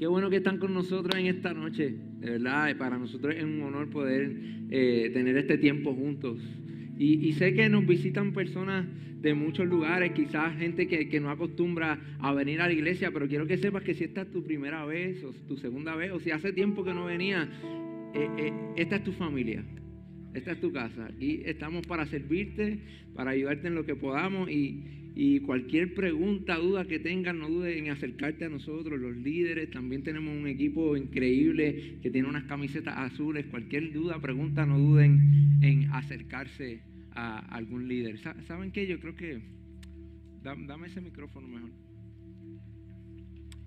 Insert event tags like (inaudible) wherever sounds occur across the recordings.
Qué bueno que están con nosotros en esta noche, de verdad, para nosotros es un honor poder eh, tener este tiempo juntos. Y, sé que nos visitan personas de muchos lugares, quizás gente que, no acostumbra a venir a la iglesia, pero quiero que sepas que si esta es tu primera vez o tu segunda vez, o si hace tiempo que no venía, eh, eh, esta es tu familia, esta es tu casa. Y estamos para servirte, para ayudarte en lo que podamos y, y cualquier pregunta, duda que tengan, no dudes en acercarte a nosotros, los líderes. También tenemos un equipo increíble que tiene unas camisetas azules. Cualquier duda, pregunta, no duden en acercarse a algún líder. ¿Saben qué? Yo creo que... Dame ese micrófono mejor.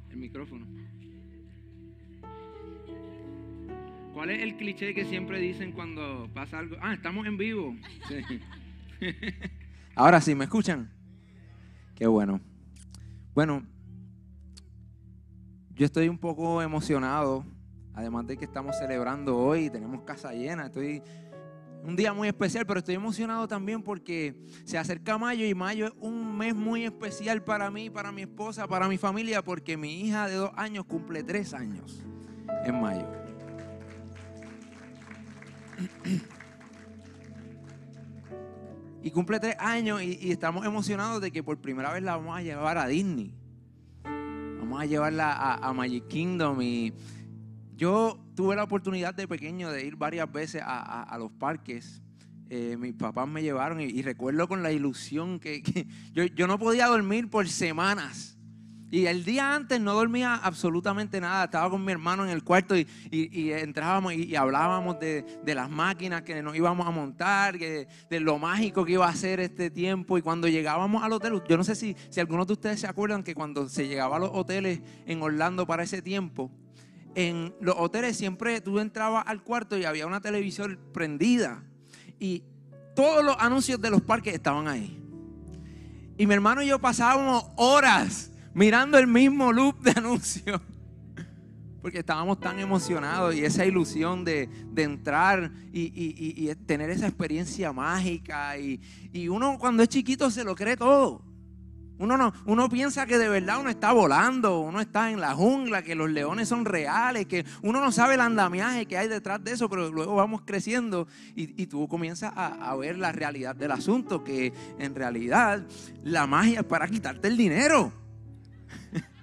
El micrófono. ¿Cuál es el cliché que siempre dicen cuando pasa algo? Ah, estamos en vivo. (laughs) Ahora sí, ¿me escuchan? Qué bueno. Bueno, yo estoy un poco emocionado, además de que estamos celebrando hoy, tenemos casa llena, estoy un día muy especial, pero estoy emocionado también porque se acerca mayo y mayo es un mes muy especial para mí, para mi esposa, para mi familia, porque mi hija de dos años cumple tres años en mayo. Y cumple tres años y, estamos emocionados de que por primera vez la vamos a llevar a Disney. Vamos a llevarla a, Magic Kingdom. Y yo tuve la oportunidad de pequeño de ir varias veces a, los parques. Eh, mis papás me llevaron y, recuerdo con la ilusión que, yo no podía dormir por semanas y el día antes no dormía absolutamente nada. Estaba con mi hermano en el cuarto y, entrábamos y, hablábamos de, las máquinas que nos íbamos a montar, de lo mágico que iba a ser este tiempo. Y cuando llegábamos al hotel, yo no sé si, si algunos de ustedes se acuerdan que cuando se llegaba a los hoteles en Orlando para ese tiempo, en los hoteles siempre tú entrabas al cuarto y había una televisión prendida. Y todos los anuncios de los parques estaban ahí. Y mi hermano y yo pasábamos horas mirando el mismo loop de anuncios. Porque estábamos tan emocionados y esa ilusión de, entrar y, tener esa experiencia mágica. Y, uno cuando es chiquito se lo cree todo. Uno, no, uno piensa que de verdad uno está volando, uno está en la jungla, que los leones son reales, que uno no sabe el andamiaje que hay detrás de eso, pero luego vamos creciendo y, tú comienzas a, a ver la realidad del asunto, que en realidad la magia es para quitarte el dinero. (laughs)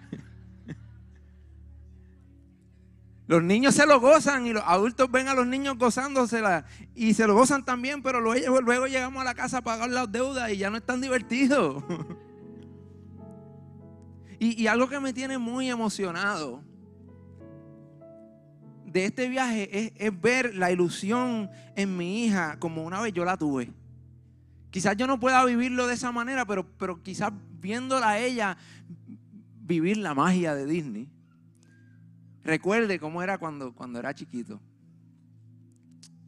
Los niños se lo gozan y los adultos ven a los niños gozándosela y se lo gozan también, pero luego, luego llegamos a la casa a pagar las deudas y ya no es tan divertido. (laughs) y, algo que me tiene muy emocionado de este viaje es, ver la ilusión en mi hija como una vez yo la tuve. Quizás yo no pueda vivirlo de esa manera, pero, pero quizás viéndola a ella vivir la magia de Disney recuerde cómo era cuando, cuando era chiquito.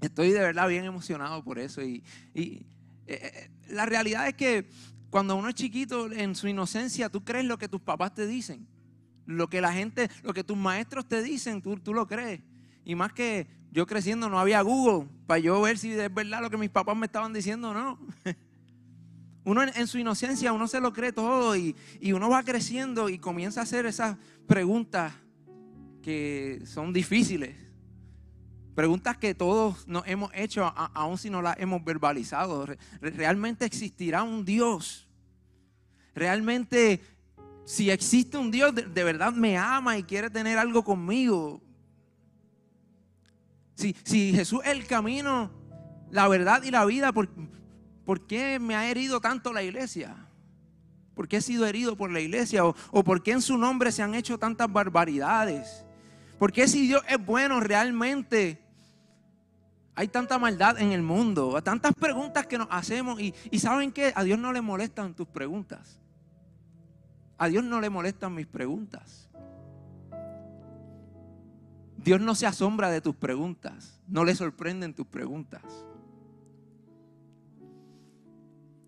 Estoy de verdad bien emocionado por eso. Y, eh, eh, la realidad es que cuando uno es chiquito, en su inocencia, tú crees lo que tus papás te dicen. Lo que la gente, lo que tus maestros te dicen, tú, tú lo crees. Y más que yo creciendo no había Google para yo ver si es verdad lo que mis papás me estaban diciendo o no. (laughs) Uno en, su inocencia, uno se lo cree todo y, uno va creciendo y comienza a hacer esas preguntas que son difíciles. Preguntas que todos nos hemos hecho, aun si no las hemos verbalizado. ¿Realmente existirá un Dios? ¿Realmente, si existe un Dios, de, verdad me ama y quiere tener algo conmigo? Si, si Jesús es el camino, la verdad y la vida, ¿por, ¿por qué me ha herido tanto la iglesia? ¿Por qué he sido herido por la iglesia? ¿O, o por qué en su nombre se han hecho tantas barbaridades? Porque si Dios es bueno realmente, Hay tanta maldad en el mundo, tantas preguntas que nos hacemos y, y ¿saben qué? A Dios no le molestan tus preguntas. A Dios no le molestan mis preguntas. Dios no se asombra de tus preguntas, no le sorprenden tus preguntas.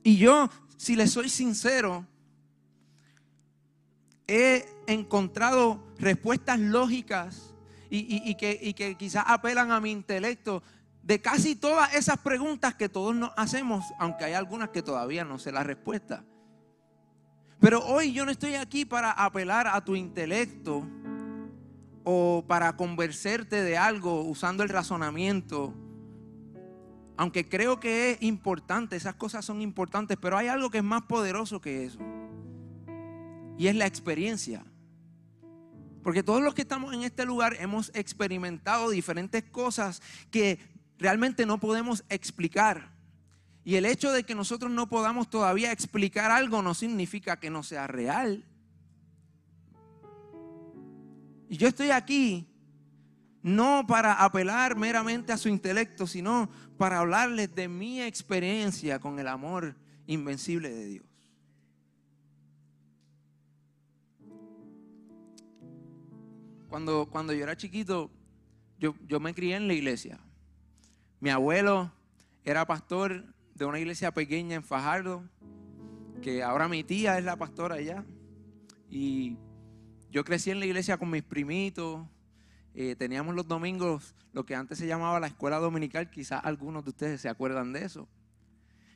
Y yo, si le soy sincero, he encontrado respuestas lógicas y, que, que quizás apelan a mi intelecto de casi todas esas preguntas que todos nos hacemos, aunque hay algunas que todavía no sé la respuesta. Pero hoy yo no estoy aquí para apelar a tu intelecto o para convencerte de algo usando el razonamiento. Aunque creo que es importante, esas cosas son importantes, pero hay algo que es más poderoso que eso. Y es la experiencia. Porque todos los que estamos en este lugar hemos experimentado diferentes cosas que realmente no podemos explicar. Y el hecho de que nosotros no podamos todavía explicar algo no significa que no sea real. Y yo estoy aquí no para apelar meramente a su intelecto, sino para hablarles de mi experiencia con el amor invencible de Dios. Cuando, cuando yo era chiquito, yo, yo me crié en la iglesia. Mi abuelo era pastor de una iglesia pequeña en Fajardo, que ahora mi tía es la pastora allá. Y yo crecí en la iglesia con mis primitos. Eh, teníamos los domingos lo que antes se llamaba la escuela dominical. Quizás algunos de ustedes se acuerdan de eso.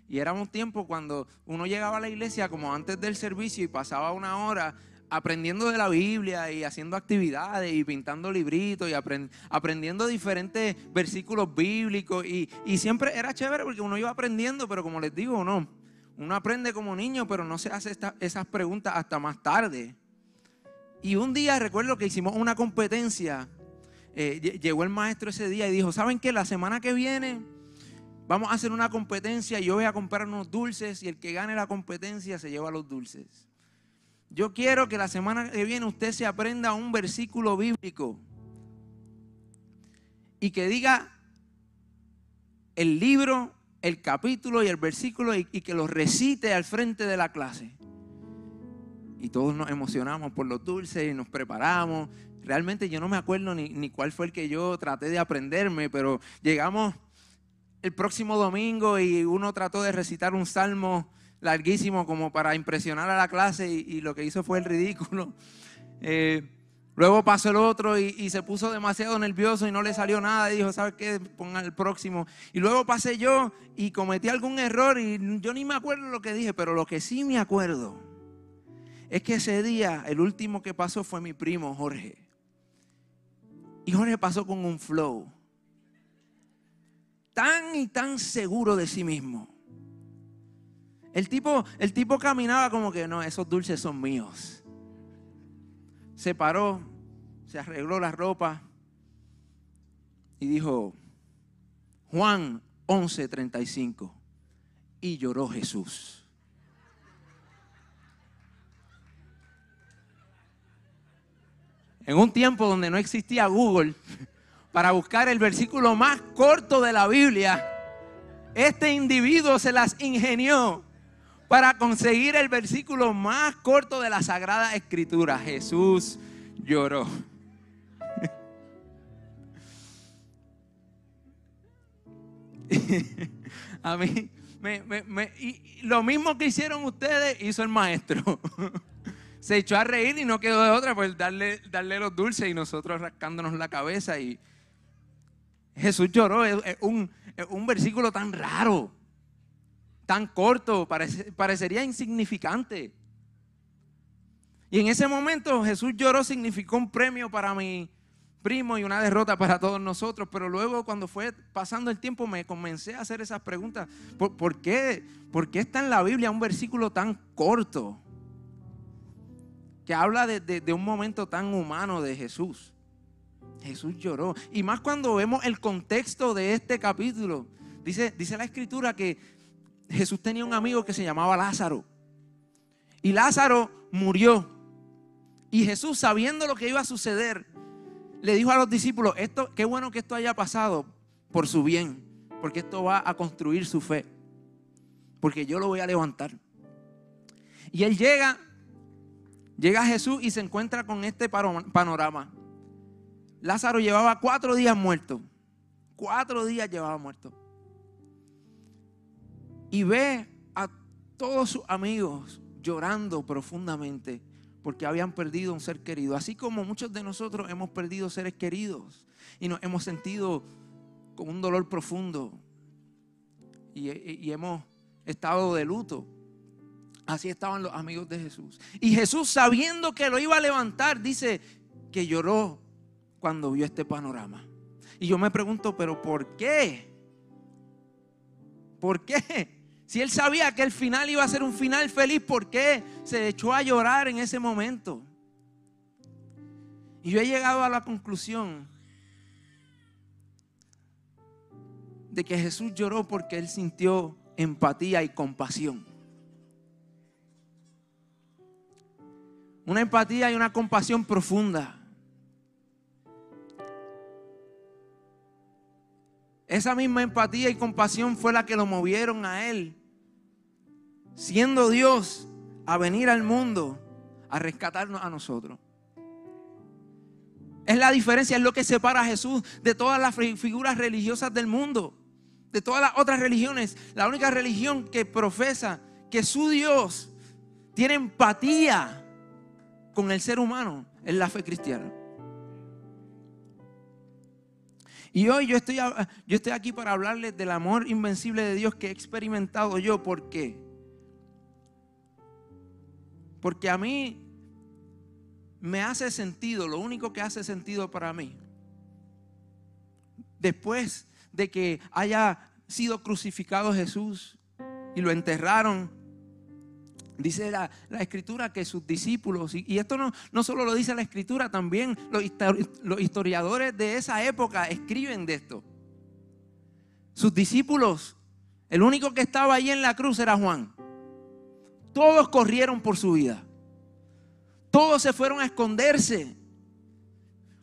Y era un tiempo cuando uno llegaba a la iglesia como antes del servicio y pasaba una hora aprendiendo de la Biblia y haciendo actividades y pintando libritos y aprendiendo diferentes versículos bíblicos. Y, siempre era chévere porque uno iba aprendiendo, pero como les digo, no. Uno aprende como niño, pero no se hace esas preguntas hasta más tarde. Y un día recuerdo que hicimos una competencia. Eh, llegó el maestro ese día y dijo, ¿saben qué? La semana que viene vamos a hacer una competencia y yo voy a comprar unos dulces y el que gane la competencia se lleva los dulces. Yo quiero que la semana que viene usted se aprenda un versículo bíblico y que diga el libro, el capítulo y el versículo y, que lo recite al frente de la clase. Y todos nos emocionamos por los dulces y nos preparamos. Realmente yo no me acuerdo ni, ni cuál fue el que yo traté de aprenderme, pero llegamos el próximo domingo y uno trató de recitar un salmo larguísimo como para impresionar a la clase y, lo que hizo fue el ridículo. (laughs) Eh, luego pasó el otro y, se puso demasiado nervioso y no le salió nada y dijo, ¿sabes qué? Ponga el próximo. Y luego pasé yo y cometí algún error y yo ni me acuerdo lo que dije, pero lo que sí me acuerdo es que ese día el último que pasó fue mi primo Jorge. Y Jorge pasó con un flow tan y tan seguro de sí mismo el tipo, el tipo caminaba como que no, esos dulces son míos. Se paró, se arregló la ropa y dijo, Juan 11:35, y lloró Jesús. En un tiempo donde no existía Google, para buscar el versículo más corto de la Biblia, este individuo se las ingenió para conseguir el versículo más corto de la Sagrada Escritura. Jesús lloró. (laughs) A mí, y lo mismo que hicieron ustedes, hizo el maestro. (laughs) Se echó a reír y no quedó de otra, pues darle, darle los dulces y nosotros rascándonos la cabeza. Y Jesús lloró, es un, un versículo tan raro tan corto, parecería insignificante. Y en ese momento Jesús lloró significó un premio para mi primo y una derrota para todos nosotros. Pero luego cuando fue pasando el tiempo me comencé a hacer esas preguntas. ¿Por, qué? ¿Por qué está en la Biblia un versículo tan corto? Que habla de, de un momento tan humano de Jesús. Jesús lloró. Y más cuando vemos el contexto de este capítulo. Dice, dice la escritura que Jesús tenía un amigo que se llamaba Lázaro. Y Lázaro murió. Y Jesús, sabiendo lo que iba a suceder, le dijo a los discípulos, esto, qué bueno que esto haya pasado, por su bien, porque esto va a construir su fe, porque yo lo voy a levantar. Y él llega, llega Jesús y se encuentra con este panorama. Lázaro llevaba cuatro días muerto, cuatro días llevaba muerto. Y ve a todos sus amigos llorando profundamente porque habían perdido un ser querido. Así como muchos de nosotros hemos perdido seres queridos y nos hemos sentido con un dolor profundo y, hemos estado de luto. Así estaban los amigos de Jesús. Y Jesús, sabiendo que lo iba a levantar, dice que lloró cuando vio este panorama. Y yo me pregunto, pero ¿por qué? ¿Por qué? Si él sabía que el final iba a ser un final feliz, ¿por qué se echó a llorar en ese momento? Y yo he llegado a la conclusión de que Jesús lloró porque él sintió empatía y compasión. Una empatía y una compasión profunda. Esa misma empatía y compasión fue la que lo movieron a él siendo Dios, a venir al mundo a rescatarnos a nosotros. Es la diferencia, es lo que separa a Jesús de todas las figuras religiosas del mundo, de todas las otras religiones. La única religión que profesa que su Dios tiene empatía con el ser humano es la fe cristiana. Y hoy yo estoy, yo estoy aquí para hablarles del amor invencible de Dios que he experimentado yo. ¿Por qué? Porque a mí me hace sentido, lo único que hace sentido para mí, después de que haya sido crucificado Jesús y lo enterraron, dice la, escritura que sus discípulos, y, esto no, no, solo lo dice la escritura, también los, historiadores de esa época escriben de esto. Sus discípulos, el único que estaba ahí en la cruz era Juan. Todos corrieron por su vida. Todos se fueron a esconderse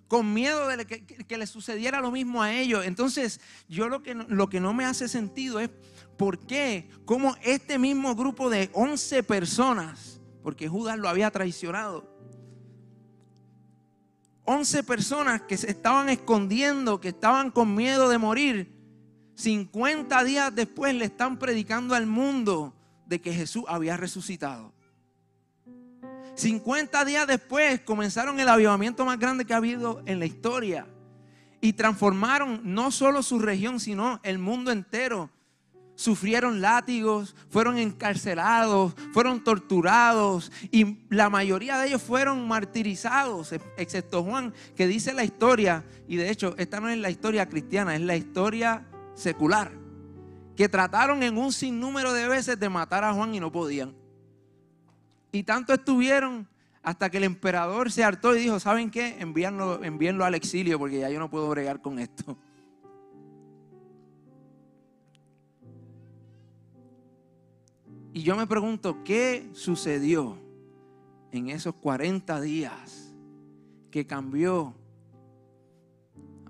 con miedo de que, que, le sucediera lo mismo a ellos. Entonces, yo lo que, lo que no me hace sentido es por qué, como este mismo grupo de 11 personas, porque Judas lo había traicionado, 11 personas que se estaban escondiendo, que estaban con miedo de morir, 50 días después le están predicando al mundo de que Jesús había resucitado. 50 días después comenzaron el avivamiento más grande que ha habido en la historia. Y transformaron no solo su región, sino el mundo entero. Sufrieron látigos, fueron encarcelados, fueron torturados y la mayoría de ellos fueron martirizados, excepto Juan, que dice la historia, y de hecho esta no es la historia cristiana, es la historia secular que trataron en un sinnúmero de veces de matar a Juan y no podían. Y tanto estuvieron hasta que el emperador se hartó y dijo, ¿saben qué? Envíenlo, al exilio porque ya yo no puedo bregar con esto. Y yo me pregunto, ¿qué sucedió en esos 40 días que cambió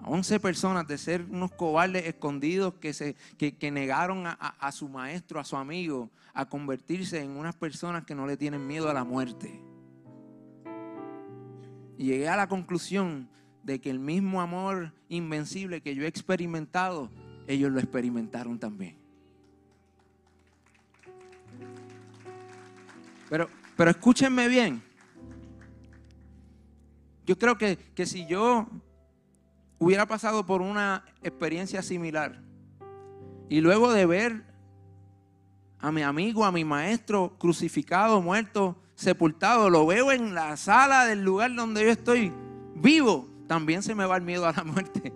11 personas de ser unos cobardes escondidos que, se, que, negaron a, a, su maestro, a su amigo, a convertirse en unas personas que no le tienen miedo a la muerte. Y llegué a la conclusión de que el mismo amor invencible que yo he experimentado, ellos lo experimentaron también. Pero, pero escúchenme bien. Yo creo que, que si yo hubiera pasado por una experiencia similar y luego de ver a mi amigo, a mi maestro crucificado, muerto, sepultado, lo veo en la sala del lugar donde yo estoy vivo, también se me va el miedo a la muerte.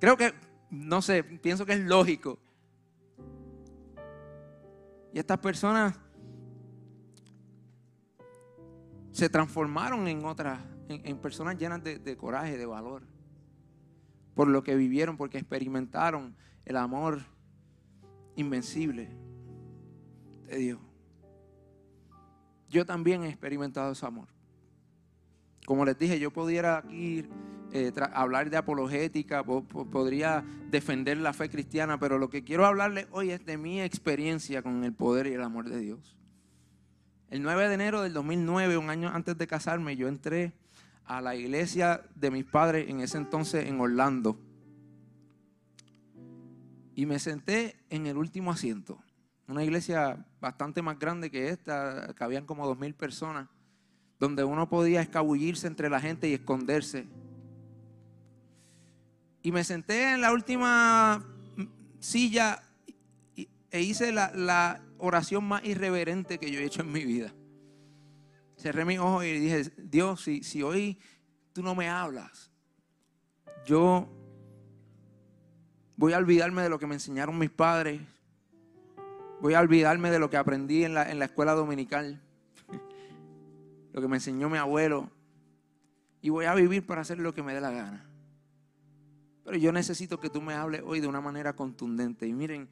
Creo que, no sé, pienso que es lógico. Y estas personas se transformaron en otras, en, personas llenas de coraje, de valor por lo que vivieron, porque experimentaron el amor invencible de Dios. Yo también he experimentado ese amor. Como les dije, yo pudiera aquí eh, hablar de apologética, podría defender la fe cristiana, pero lo que quiero hablarles hoy es de mi experiencia con el poder y el amor de Dios. El 9 de enero del 2009, un año antes de casarme, yo entré a la iglesia de mis padres en ese entonces en Orlando. Y me senté en el último asiento. Una iglesia bastante más grande que esta, que habían como dos mil personas, donde uno podía escabullirse entre la gente y esconderse. Y me senté en la última silla e hice la, la oración más irreverente que yo he hecho en mi vida cerré mis ojos y dije, Dios, si, si hoy tú no me hablas, yo voy a olvidarme de lo que me enseñaron mis padres, voy a olvidarme de lo que aprendí en la, en la escuela dominical, lo que me enseñó mi abuelo, y voy a vivir para hacer lo que me dé la gana. Pero yo necesito que tú me hables hoy de una manera contundente. Y miren,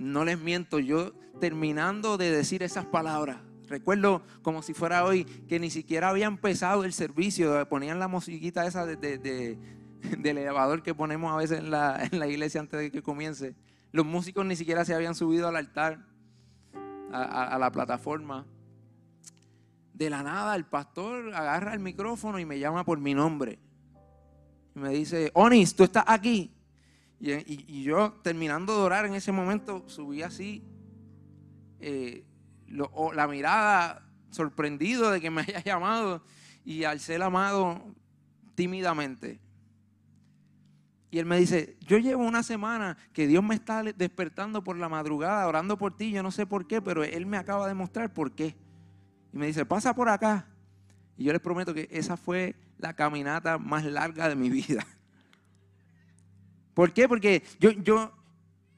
no les miento, yo terminando de decir esas palabras, Recuerdo como si fuera hoy que ni siquiera había empezado el servicio, ponían la musiquita esa de, (laughs) del elevador que ponemos a veces en la, en la, iglesia antes de que comience. Los músicos ni siquiera se habían subido al altar, a, la plataforma. De la nada el pastor agarra el micrófono y me llama por mi nombre. Y me dice, Onis, tú estás aquí. Y, yo terminando de orar en ese momento subí así. Eh, la mirada sorprendido de que me (laughs) haya llamado y al ser amado tímidamente. Y él me dice, yo llevo una semana que Dios me está despertando por la madrugada, orando por ti, yo no sé por qué, pero Él me acaba de mostrar por qué. Y me dice, pasa por acá. Y yo les prometo que esa fue la caminata más larga de mi (laughs) vida. ¿Por qué? Porque yo, yo,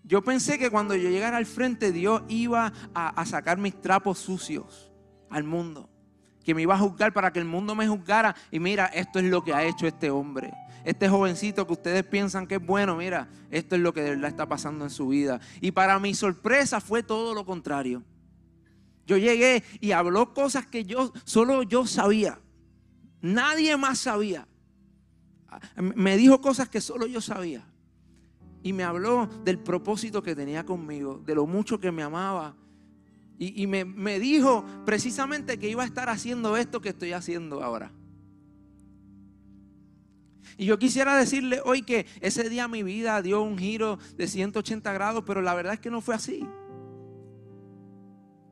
yo pensé que cuando yo llegara al frente, Dios iba a, sacar mis trapos sucios al mundo. Que me iba a juzgar para que el mundo me juzgara. Y mira, esto es lo que ha hecho este hombre. Este jovencito que ustedes piensan que es bueno, mira, esto es lo que de verdad está pasando en su vida. Y para mi sorpresa fue todo lo contrario. Yo llegué y habló cosas que yo solo yo sabía. Nadie más sabía. Me dijo cosas que solo yo sabía y me habló del propósito que tenía conmigo, de lo mucho que me amaba. Y, me, dijo precisamente que iba a estar haciendo esto que estoy haciendo ahora. Y yo quisiera decirle hoy que ese día mi vida dio un giro de 180 grados, pero la verdad es que no fue así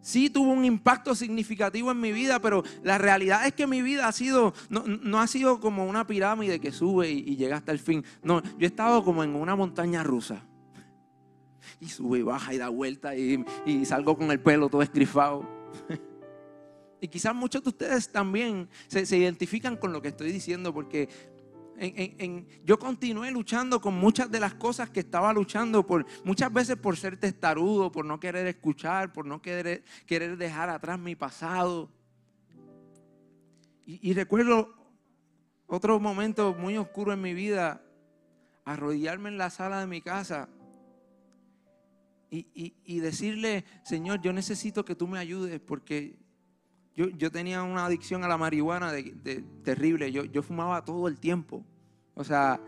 sí tuvo un impacto significativo en mi vida, pero la realidad es que mi vida ha sido, no, ha sido como una pirámide que sube y, llega hasta el fin. No, yo he estado como en una montaña rusa. Y sube y baja y da vuelta y, y salgo con el pelo todo escrifado. (laughs) Y quizás muchos de ustedes también se, se, identifican con lo que estoy diciendo porque yo continué luchando con muchas de las cosas que estaba luchando, por, muchas veces por ser testarudo, por no querer escuchar, por no querer, querer dejar atrás mi pasado. Y, recuerdo otro momento muy oscuro en mi vida, arrodillarme en la sala de mi casa y, decirle, Señor, yo necesito que tú me ayudes porque yo, tenía una adicción a la marihuana de, terrible. Yo, yo, fumaba todo el tiempo. O sea,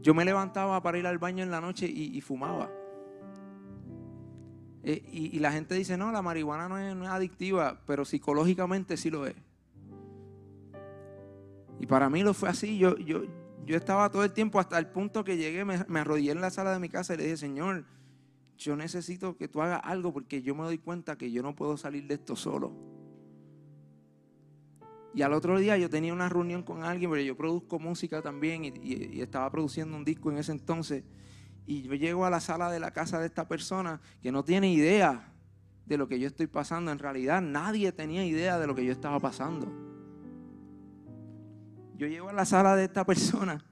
yo me levantaba para ir al baño en la noche y, fumaba. Eh, y, la gente dice, no, la marihuana no es, adictiva, pero psicológicamente sí lo es. Y para mí lo fue así. Yo, yo, yo estaba todo el tiempo hasta el punto que llegué, me, me arrodillé en la sala de mi casa y le dije, Señor, yo necesito que tú hagas algo porque yo me doy cuenta que yo no puedo salir de esto solo. Y al otro día yo tenía una reunión con alguien, pero yo produzco música también y, estaba produciendo un disco en ese entonces. Y yo llego a la sala de la casa de esta persona que no tiene idea de lo que yo estoy pasando. En realidad nadie tenía idea de lo que yo estaba pasando. Yo llego a la sala de esta (laughs) persona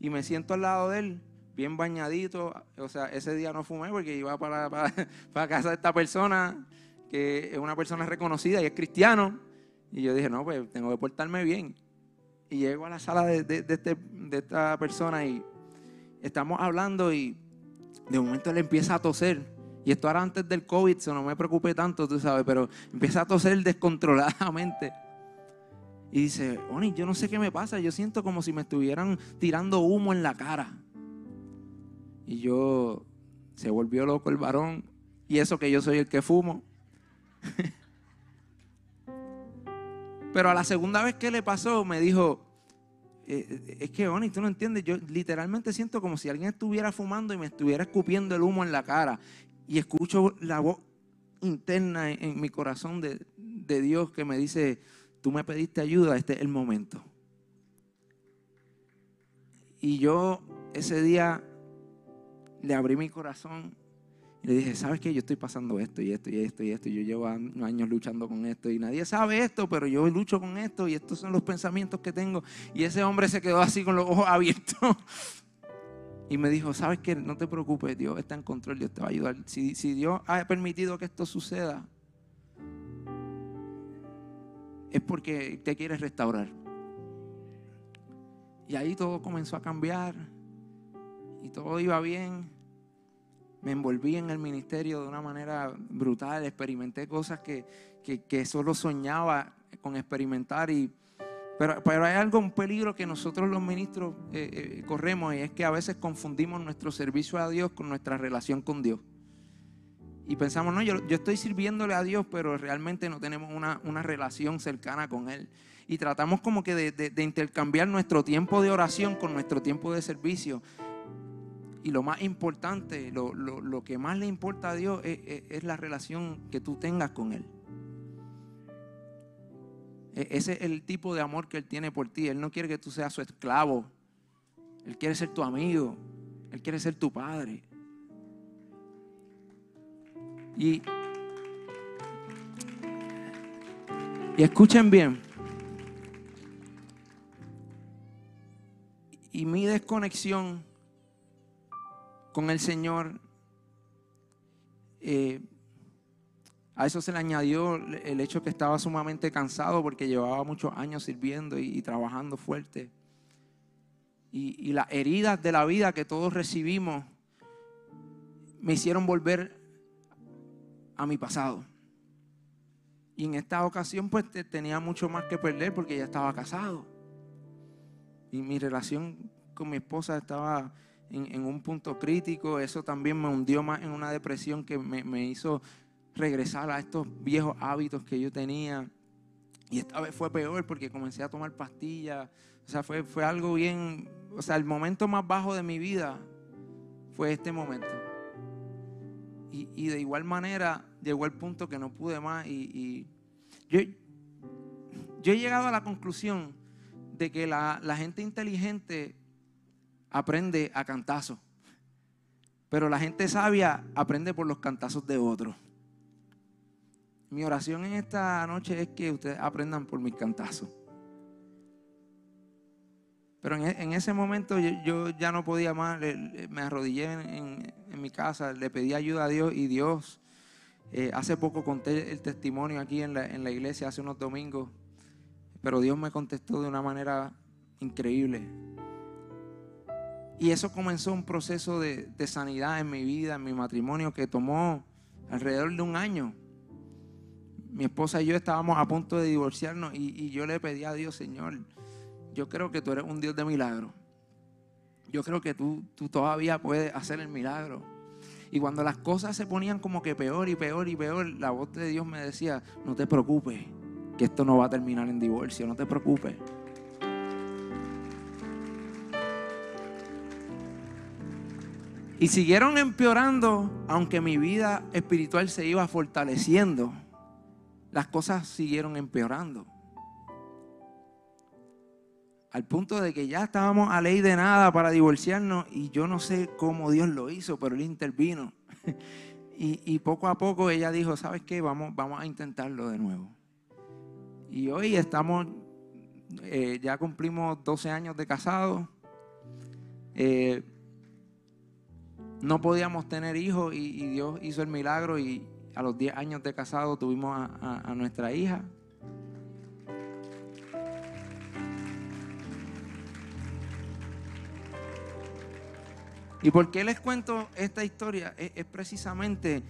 y me siento al lado de él, bien bañadito. O sea, ese día no fumé porque iba para, para, (laughs) para casa de esta persona, que es una persona reconocida y es cristiano. Y yo dije, no, pues tengo que portarme bien. Y llego a la sala de, este, de, esta persona y estamos hablando y de momento él empieza a toser. Y esto era antes del COVID, eso no me preocupé tanto, tú sabes, pero empieza a toser descontroladamente. Y dice, Oni, yo no sé qué me pasa, yo siento como si me estuvieran tirando humo en la cara. Y yo, se volvió loco el varón, y eso que yo soy el que fumo. (laughs) Pero a la segunda vez que le pasó, me dijo, eh, es que, Oni, tú no entiendes, yo literalmente siento como si alguien estuviera fumando y me estuviera escupiendo el humo en la cara. Y escucho la voz interna en, mi corazón de, de Dios que me dice, tú me pediste ayuda, este es el momento. Y yo ese día le abrí mi corazón le dije, ¿sabes qué? Yo estoy pasando esto y esto y esto y esto. Yo llevo años luchando con esto y nadie sabe esto, pero yo lucho con esto y estos son los pensamientos que tengo. Y ese hombre se quedó así con los ojos abiertos. (laughs) Y me dijo, ¿sabes qué? No te preocupes, Dios está en control, Dios te va a ayudar. Si, si Dios ha permitido que esto suceda, es porque te quieres restaurar. Y ahí todo comenzó a cambiar y todo iba bien. Me envolví en el ministerio de una manera brutal, experimenté cosas que, solo soñaba con experimentar. Y, pero, pero, hay algo, un peligro que nosotros los ministros eh, eh, corremos y es que a veces confundimos nuestro servicio a Dios con nuestra relación con Dios y pensamos, no, yo, estoy sirviéndole a Dios, pero realmente no tenemos una, relación cercana con Él. Y tratamos como que de, intercambiar nuestro tiempo de oración con nuestro tiempo de servicio. Y lo más importante, lo, que más le importa a Dios es, la relación que tú tengas con Él. E, ese es el tipo de amor que Él tiene por ti. Él no quiere que tú seas su esclavo. Él quiere ser tu amigo. Él quiere ser tu padre. Y, y escuchen bien. Y mi desconexión con el Señor, eh, a eso se le añadió el hecho que estaba sumamente cansado porque llevaba muchos años sirviendo y, trabajando fuerte. Y, y las heridas de la vida que todos recibimos me hicieron volver a mi pasado. Y en esta ocasión pues tenía mucho más que perder porque ya estaba casado. Y mi relación con mi esposa estaba en, un punto crítico. Eso también me hundió más en una depresión que me, hizo regresar a estos viejos hábitos que yo tenía. Y esta vez fue peor porque comencé a tomar pastillas. O sea, fue, fue algo bien... O sea, el momento más bajo de mi vida fue este momento. Y, de igual manera llegó el punto que no pude más. Y, yo, yo, he llegado a la conclusión de que la, gente inteligente aprende a cantazos. Pero la gente sabia aprende por los cantazos de otros. Mi oración en esta noche es que ustedes aprendan por mis cantazos. Pero en, ese momento yo, ya no podía más, me arrodillé en, mi casa, le pedí ayuda a Dios y Dios, eh, hace poco conté el testimonio aquí en la, iglesia, hace unos domingos, pero Dios me contestó de una manera increíble. Y eso comenzó un proceso de, sanidad en mi vida, en mi matrimonio, que tomó alrededor de un año. Mi esposa y yo estábamos a punto de divorciarnos y, yo le pedí a Dios, Señor, yo creo que tú eres un Dios de milagro. Yo creo que tú, tú todavía puedes hacer el milagro. Y cuando las cosas se ponían como que peor y peor y peor, la voz de Dios me decía, no te preocupes, que esto no va a terminar en divorcio, no te preocupes. Y siguieron empeorando, aunque mi vida espiritual se iba fortaleciendo, las cosas siguieron empeorando. Al punto de que ya estábamos a ley de nada para divorciarnos y yo no sé cómo Dios lo hizo, pero Él intervino. (laughs) y, poco a poco ella dijo, ¿sabes qué? Vamos, vamos a intentarlo de nuevo. Y hoy estamos, eh, ya cumplimos 12 años de casados. Eh, no podíamos tener hijos y, Dios hizo el milagro y a los 10 años de casado tuvimos a nuestra hija. ¿Y por qué les cuento esta historia? Es, precisamente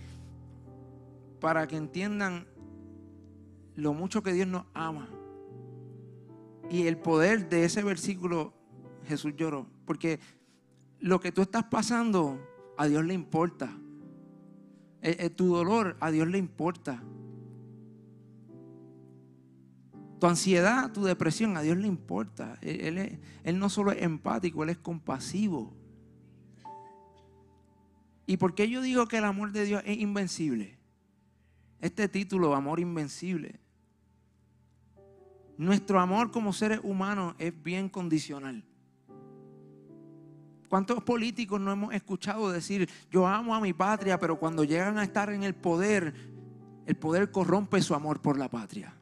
para que entiendan lo mucho que Dios nos ama. Y el poder de ese versículo, Jesús lloró. Porque lo que tú estás pasando, a Dios le importa. Eh, eh, tu dolor, a Dios le importa. Tu ansiedad, tu depresión, a Dios le importa. Él, él, no solo es empático, Él es compasivo. ¿Y por qué yo digo que el amor de Dios es invencible? Este título, amor invencible. Nuestro amor como seres humanos es bien condicional. ¿Cuántos políticos no hemos escuchado decir, yo amo a mi patria, pero cuando llegan a estar en el poder, el poder corrompe su amor por la patria?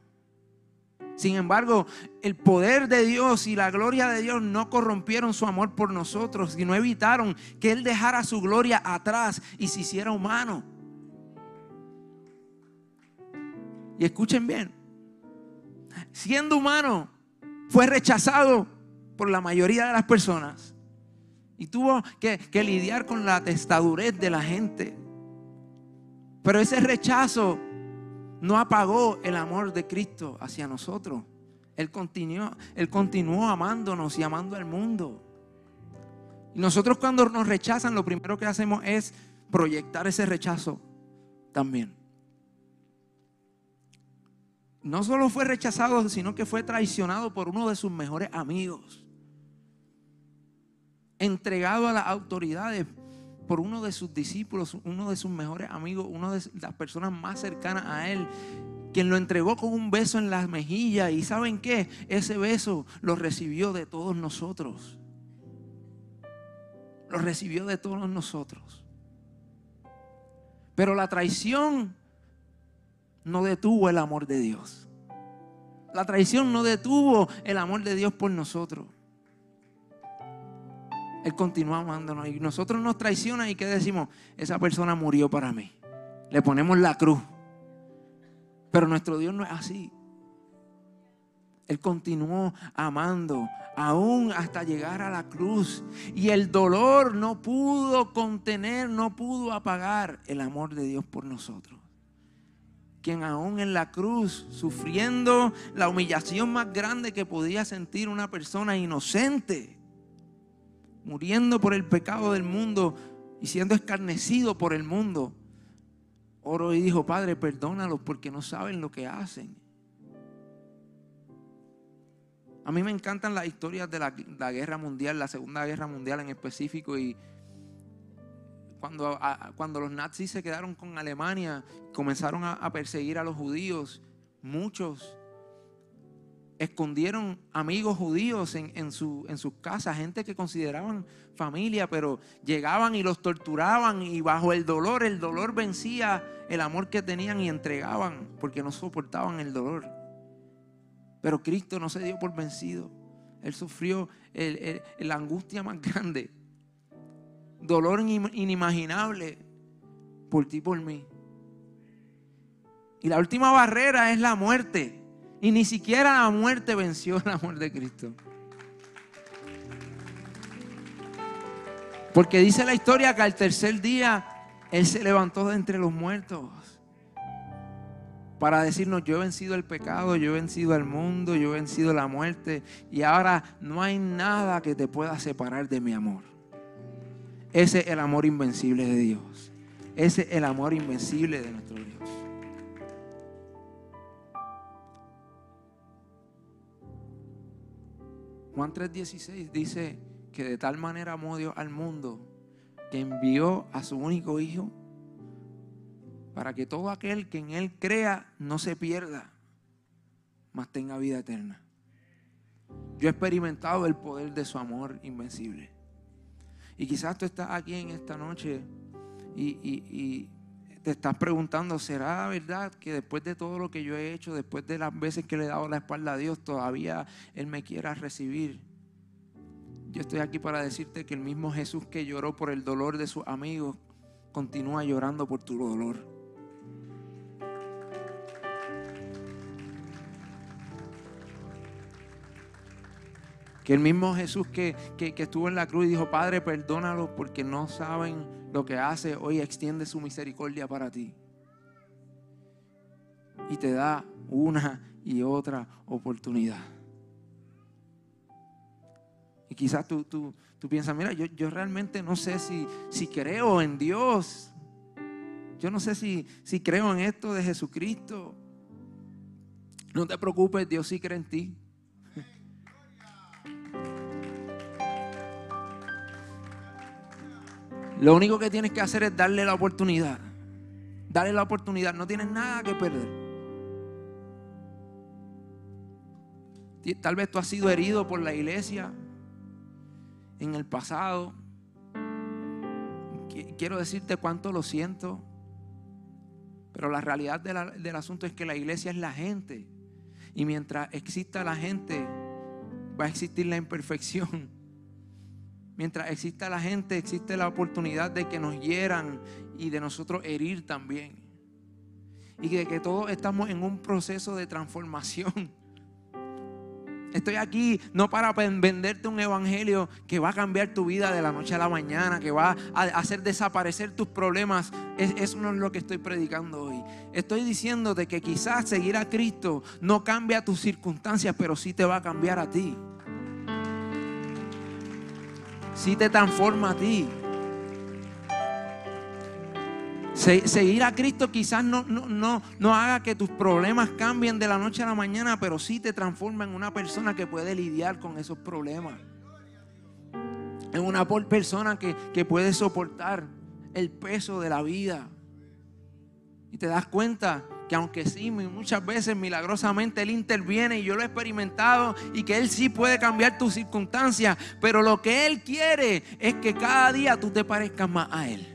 Sin embargo, el poder de Dios y la gloria de Dios no corrompieron su amor por nosotros y no evitaron que Él dejara su gloria atrás y se hiciera humano. Y escuchen bien, siendo humano, fue rechazado por la mayoría de las personas y tuvo que, lidiar con la testadurez de la gente. Pero ese rechazo no apagó el amor de Cristo hacia nosotros. Él continuó amándonos y amando al mundo. Y nosotros cuando nos rechazan, lo primero que hacemos es proyectar ese rechazo también. No solo fue rechazado, sino que fue traicionado por uno de sus mejores amigos. Entregado a las autoridades por uno de sus discípulos, uno de sus mejores amigos, una de las personas más cercanas a él, quien lo entregó con un beso en las mejillas. Y saben qué? Ese beso lo recibió de todos nosotros. Lo recibió de todos nosotros. Pero la traición no detuvo el amor de Dios. La traición no detuvo el amor de Dios por nosotros. Él continúa amándonos. Y nosotros nos traicionan y ¿qué decimos? Esa persona murió para mí. Le ponemos la cruz. Pero nuestro Dios no es así. Él continuó amando aún hasta llegar a la cruz. Y el dolor no pudo contener, no pudo apagar el amor de Dios por nosotros. Quien aún en la cruz, sufriendo la humillación más grande que podía sentir una persona inocente, muriendo por el pecado del mundo y siendo escarnecido por el mundo, oro y dijo, Padre, perdónalos porque no saben lo que hacen. A mí me encantan las historias de la, guerra mundial, la segunda guerra mundial en específico y cuando, cuando los nazis se quedaron con Alemania, comenzaron a perseguir a los judíos, muchos escondieron amigos judíos en, su, en sus casas, gente que consideraban familia, pero llegaban y los torturaban y bajo el dolor, el dolor vencía el amor que tenían y entregaban porque no soportaban el dolor. Pero Cristo no se dio por vencido. Él sufrió la angustia más grande, dolor inimaginable por ti, por mí. Y la última barrera es la muerte. Y ni siquiera la muerte venció el amor de Cristo. Porque dice la historia que al tercer día Él se levantó de entre los muertos para decirnos, yo he vencido el pecado, yo he vencido el mundo, yo he vencido la muerte y ahora no hay nada que te pueda separar de mi amor. Ese es el amor invencible de Dios. Ese es el amor invencible de nuestro Dios. Juan 3:16 dice que de tal manera amó Dios al mundo que envió a su único hijo para que todo aquel que en él crea no se pierda, mas tenga vida eterna. Yo he experimentado el poder de su amor invencible. Y quizás tú estás aquí en esta noche y, te estás preguntando, ¿será verdad que después de todo lo que yo he hecho, después de las veces que le he dado la espalda a Dios, todavía Él me quiera recibir? Yo estoy aquí para decirte que el mismo Jesús que lloró por el dolor de sus amigos, continúa llorando por tu dolor. Que el mismo Jesús que, que, estuvo en la cruz y dijo, Padre, perdónalos porque no saben lo que hace, hoy extiende su misericordia para ti. Y te da una y otra oportunidad. Y quizás tú, tú, tú piensas, mira, yo, yo realmente no sé si, si creo en Dios. Yo no sé si, si creo en esto de Jesucristo. No te preocupes, Dios sí cree en ti. Lo único que tienes que hacer es darle la oportunidad. Darle la oportunidad. No tienes nada que perder. Tal vez tú has sido herido por la iglesia en el pasado. Quiero decirte cuánto lo siento. Pero la realidad del asunto es que la iglesia es la gente. Y mientras exista la gente, va a existir la imperfección. Mientras exista la gente, existe la oportunidad de que nos hieran y de nosotros herir también. Y de que todos estamos en un proceso de transformación. (laughs) Estoy aquí no para venderte un evangelio que va a cambiar tu vida de la noche a la mañana, que va a hacer desaparecer tus problemas. Eso no es lo que estoy predicando hoy. Estoy diciéndote que quizás seguir a Cristo no cambia tus circunstancias, pero sí te va a cambiar a ti. Sí te transforma a ti. seguir a Cristo quizás no, no, no, haga que tus problemas cambien de la noche a la mañana, pero sí te transforma en una persona que puede lidiar con esos problemas. En una persona que, que puede soportar el peso de la vida. Y te das cuenta que aunque sí, muchas veces milagrosamente Él interviene y yo lo he experimentado y que Él sí puede cambiar tus circunstancias, pero lo que Él quiere es que cada día tú te parezcas más a Él.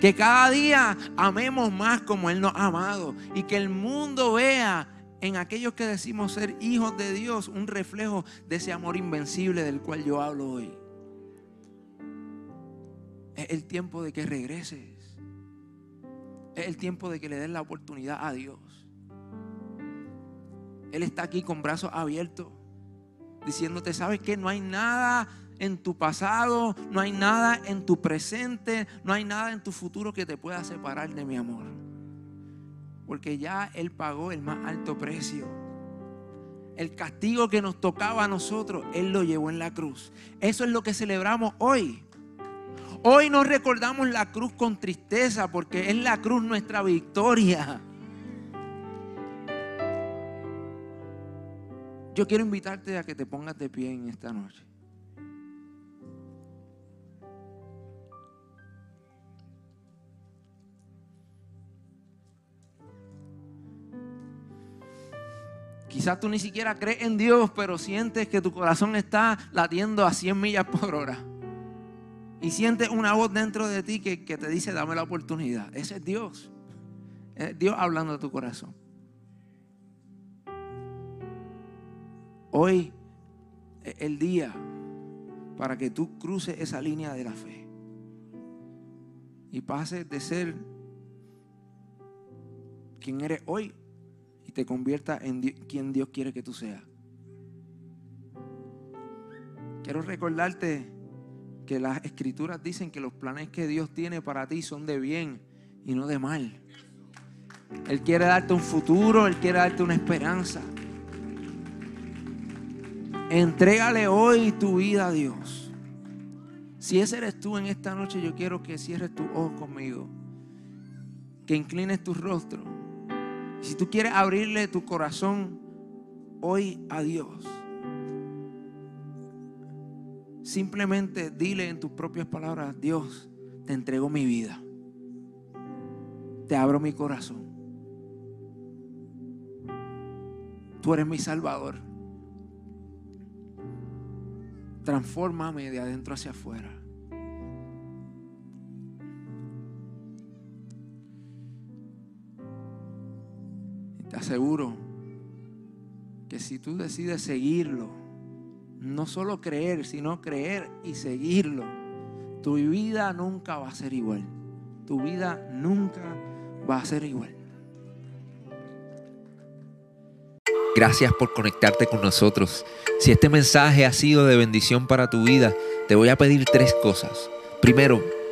Que cada día amemos más como Él nos ha amado y que el mundo vea en aquellos que decimos ser hijos de Dios un reflejo de ese amor invencible del cual yo hablo hoy. Es el tiempo de que regreses. Es el tiempo de que le den la oportunidad a Dios. Él está aquí con brazos abiertos, diciéndote, ¿sabes qué? No hay nada en tu pasado, no hay nada en tu presente, no hay nada en tu futuro que te pueda separar de mi amor. Porque ya Él pagó el más alto precio. El castigo que nos tocaba a nosotros, Él lo llevó en la cruz. Eso es lo que celebramos hoy. Hoy no recordamos la cruz con tristeza porque es la cruz nuestra victoria. Yo quiero invitarte a que te pongas de pie en esta noche. Quizás tú ni siquiera crees en Dios, pero sientes que tu corazón está latiendo a 100 millas por hora y sientes una voz dentro de ti que, te dice, dame la oportunidad. Ese es Dios. Es Dios hablando a tu corazón. Hoy es el día para que tú cruces esa línea de la fe y pases de ser quien eres hoy y te conviertas en quien Dios quiere que tú seas. Quiero recordarte que las escrituras dicen que los planes que Dios tiene para ti son de bien y no de mal. Él quiere darte un futuro, Él quiere darte una esperanza. Entrégale hoy tu vida a Dios. Si ese eres tú en esta noche, yo quiero que cierres tu ojos conmigo. Que inclines tu rostro. Si tú quieres abrirle tu corazón hoy a Dios Simplemente dile en tus propias palabras, Dios, te entrego mi vida. Te abro mi corazón. Tú eres mi salvador. Transfórmame de adentro hacia afuera. Te aseguro que si tú decides seguirlo, no solo creer, sino creer y seguirlo, tu vida nunca va a ser igual. Tu vida nunca va a ser igual. Gracias por conectarte con nosotros. Si este mensaje ha sido de bendición para tu vida, te voy a pedir tres cosas. Primero,